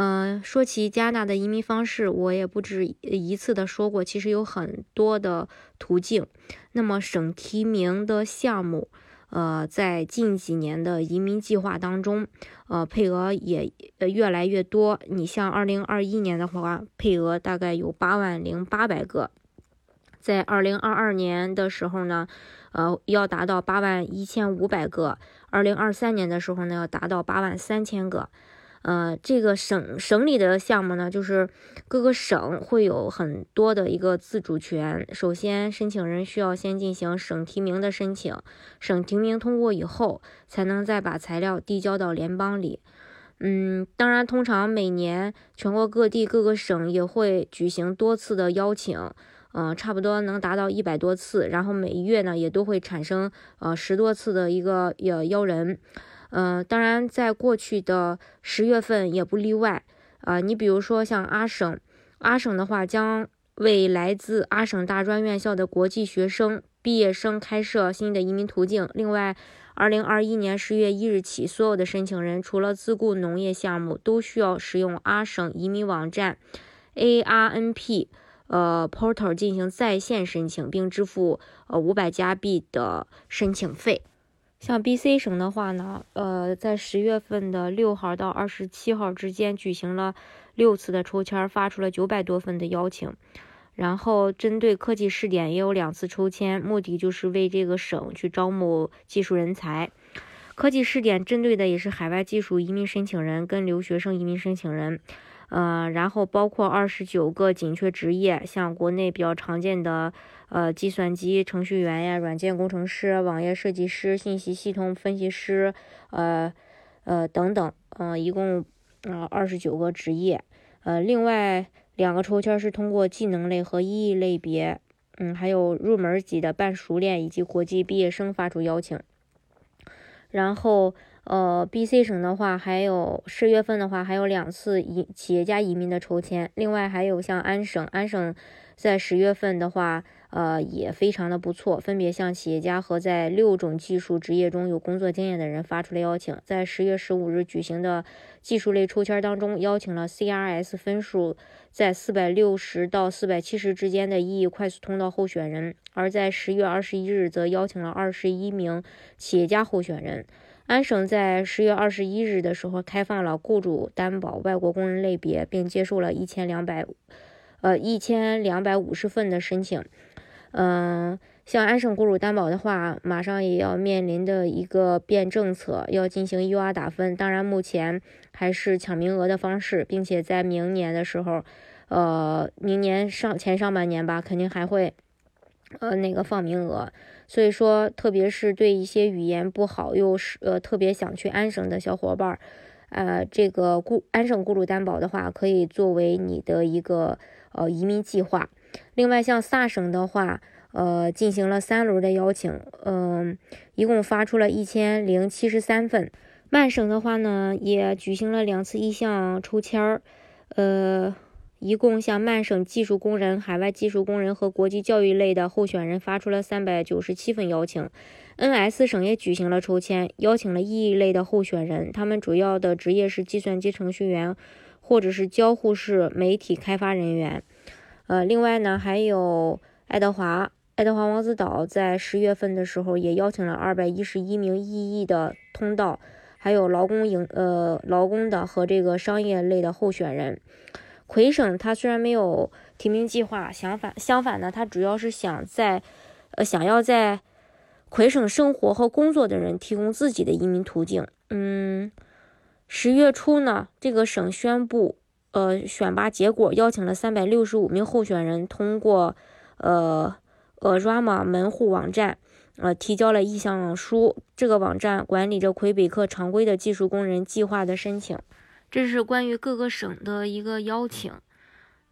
嗯，说起加拿大的移民方式，我也不止一次的说过，其实有很多的途径。那么省提名的项目，呃，在近几年的移民计划当中，呃，配额也呃越来越多。你像二零二一年的话，配额大概有八万零八百个，在二零二二年的时候呢，呃，要达到八万一千五百个；二零二三年的时候呢，要达到八万三千个。呃，这个省省里的项目呢，就是各个省会有很多的一个自主权。首先，申请人需要先进行省提名的申请，省提名通过以后，才能再把材料递交到联邦里。嗯，当然，通常每年全国各地各个省也会举行多次的邀请，嗯，差不多能达到一百多次。然后每月呢，也都会产生呃十多次的一个邀邀人。嗯，当然，在过去的十月份也不例外啊。你比如说像阿省，阿省的话将为来自阿省大专院校的国际学生毕业生开设新的移民途径。另外，二零二一年十月一日起，所有的申请人除了自雇农业项目，都需要使用阿省移民网站 ARNP 呃 Portal 进行在线申请，并支付呃五百加币的申请费。像 B.C 省的话呢，呃，在十月份的六号到二十七号之间举行了六次的抽签，发出了九百多份的邀请。然后针对科技试点也有两次抽签，目的就是为这个省去招募技术人才。科技试点针对的也是海外技术移民申请人跟留学生移民申请人。呃，然后包括二十九个紧缺职业，像国内比较常见的，呃，计算机程序员呀、软件工程师、网页设计师、信息系统分析师，呃，呃等等，呃，一共啊二十九个职业。呃，另外两个抽签是通过技能类和意义类别，嗯，还有入门级的半熟练以及国际毕业生发出邀请，然后。呃，B、C 省的话，还有十月份的话，还有两次移企业家移民的抽签。另外还有像安省，安省在十月份的话，呃，也非常的不错，分别向企业家和在六种技术职业中有工作经验的人发出了邀请。在十月十五日举行的技术类抽签当中，邀请了 CRS 分数在四百六十到四百七十之间的 EE 快速通道候选人。而在十月二十一日，则邀请了二十一名企业家候选人。安省在十月二十一日的时候开放了雇主担保外国工人类别，并接受了一千两百，呃一千两百五十份的申请。嗯，像安省雇主担保的话，马上也要面临的一个变政策，要进行 UR 打分。当然，目前还是抢名额的方式，并且在明年的时候，呃，明年上前上半年吧，肯定还会。呃，那个放名额，所以说，特别是对一些语言不好又是呃特别想去安省的小伙伴儿，呃，这个雇安省雇主担保的话，可以作为你的一个呃移民计划。另外，像萨省的话，呃，进行了三轮的邀请，嗯，一共发出了一千零七十三份。曼省的话呢，也举行了两次意向抽签儿，呃。一共向曼省技术工人、海外技术工人和国际教育类的候选人发出了三百九十七份邀请。N.S 省也举行了抽签，邀请了意义类的候选人，他们主要的职业是计算机程序员，或者是交互式媒体开发人员。呃，另外呢，还有爱德华，爱德华王子岛在十月份的时候也邀请了二百一十一名意义的通道，还有劳工营呃劳工的和这个商业类的候选人。魁省他虽然没有提名计划，相反相反呢，他主要是想在，呃，想要在魁省生活和工作的人提供自己的移民途径。嗯，十月初呢，这个省宣布，呃，选拔结果，邀请了三百六十五名候选人通过，呃，呃，Rama 门户网站，呃，提交了意向书。这个网站管理着魁北克常规的技术工人计划的申请。这是关于各个省的一个邀请，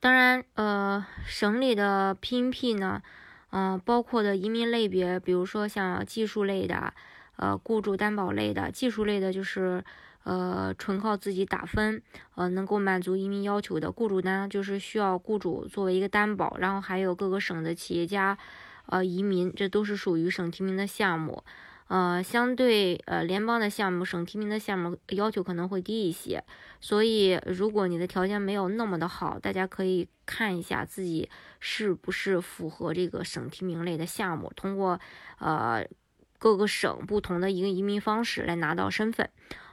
当然，呃，省里的 PNP 呢，嗯，包括的移民类别，比如说像技术类的，呃，雇主担保类的，技术类的就是。呃，纯靠自己打分，呃，能够满足移民要求的雇主呢，就是需要雇主作为一个担保，然后还有各个省的企业家，呃，移民，这都是属于省提名的项目。呃，相对呃联邦的项目，省提名的项目要求可能会低一些。所以，如果你的条件没有那么的好，大家可以看一下自己是不是符合这个省提名类的项目，通过呃各个省不同的一个移民方式来拿到身份。